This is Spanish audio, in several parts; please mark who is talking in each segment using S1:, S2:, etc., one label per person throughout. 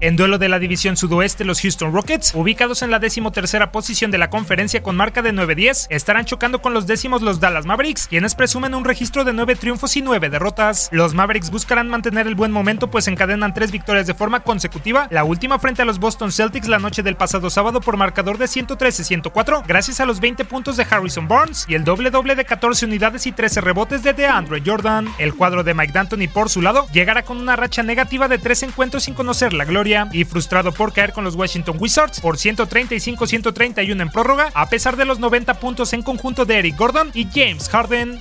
S1: En duelo de la división sudoeste, los Houston Rockets, ubicados en la decimotercera posición de la conferencia con marca de 9-10, estarán chocando con los décimos los Dallas Mavericks, quienes presumen un registro de 9 triunfos y 9 derrotas. Los Mavericks buscarán mantener el buen momento, pues encadenan tres victorias de forma consecutiva, la última frente a los Boston Celtics la noche del pasado sábado por marcador de 113-104, gracias a los 20 puntos de Harrison Barnes y el doble doble de 14 unidades y 13 rebotes de DeAndre Jordan. El cuadro de Mike D'Antoni, por su lado, llegará con una racha negativa de tres encuentros sin conocer la gloria y frustrado por caer con los Washington Wizards por 135-131 en prórroga, a pesar de los 90 puntos en conjunto de Eric Gordon y James Harden.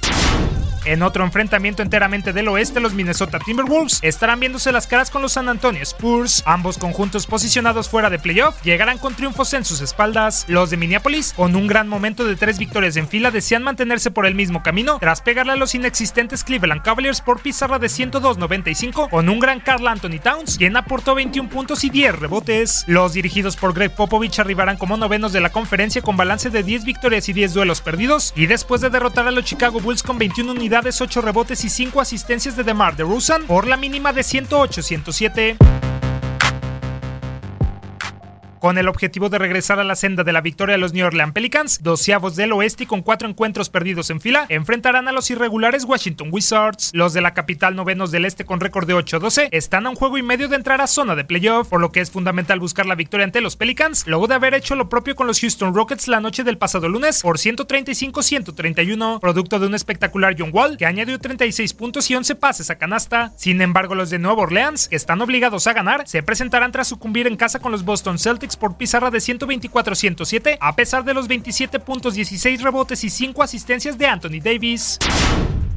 S1: En otro enfrentamiento enteramente del oeste, los Minnesota Timberwolves estarán viéndose las caras con los San Antonio Spurs. Ambos conjuntos posicionados fuera de playoff llegarán con triunfos en sus espaldas. Los de Minneapolis, con un gran momento de tres victorias en fila, desean mantenerse por el mismo camino tras pegarle a los inexistentes Cleveland Cavaliers por pizarra de 102-95 con un gran Carl Anthony Towns, quien aportó 21 puntos y 10 rebotes. Los dirigidos por Greg Popovich arribarán como novenos de la conferencia con balance de 10 victorias y 10 duelos perdidos y después de derrotar a los Chicago Bulls con 21 unidades 8 rebotes y 5 asistencias de DeMar DeRozan por la mínima de 108-107 con el objetivo de regresar a la senda de la victoria a los New Orleans Pelicans, doceavos del oeste y con cuatro encuentros perdidos en fila, enfrentarán a los irregulares Washington Wizards. Los de la capital novenos del este con récord de 8-12 están a un juego y medio de entrar a zona de playoff, por lo que es fundamental buscar la victoria ante los Pelicans, luego de haber hecho lo propio con los Houston Rockets la noche del pasado lunes por 135-131, producto de un espectacular John Wall que añadió 36 puntos y 11 pases a canasta. Sin embargo, los de Nueva Orleans, que están obligados a ganar, se presentarán tras sucumbir en casa con los Boston Celtics por pizarra de 124-107, a pesar de los 27 puntos, 16 rebotes y 5 asistencias de Anthony Davis.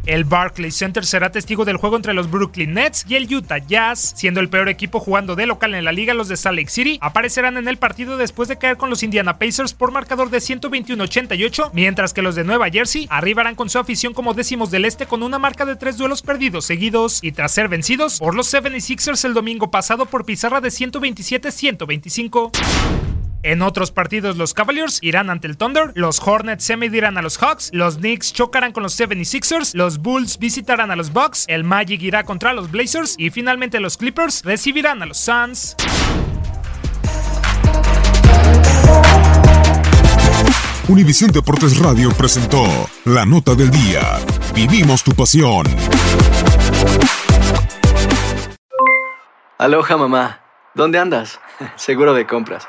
S1: El Barclays Center será testigo del juego entre los Brooklyn Nets y el Utah Jazz. Siendo el peor equipo jugando de local en la liga, los de Salt Lake City aparecerán en el partido después de caer con los Indiana Pacers por marcador de 121-88, mientras que los de Nueva Jersey arribarán con su afición como décimos del este con una marca de tres duelos perdidos seguidos y tras ser vencidos por los 76ers el domingo pasado por pizarra de 127-125. En otros partidos, los Cavaliers irán ante el Thunder, los Hornets se medirán a los Hawks, los Knicks chocarán con los 76ers, los Bulls visitarán a los Bucks, el Magic irá contra los Blazers y finalmente los Clippers recibirán a los Suns.
S2: Univisión Deportes Radio presentó la nota del día. Vivimos tu pasión.
S3: Aloha mamá. ¿Dónde andas? Seguro de compras.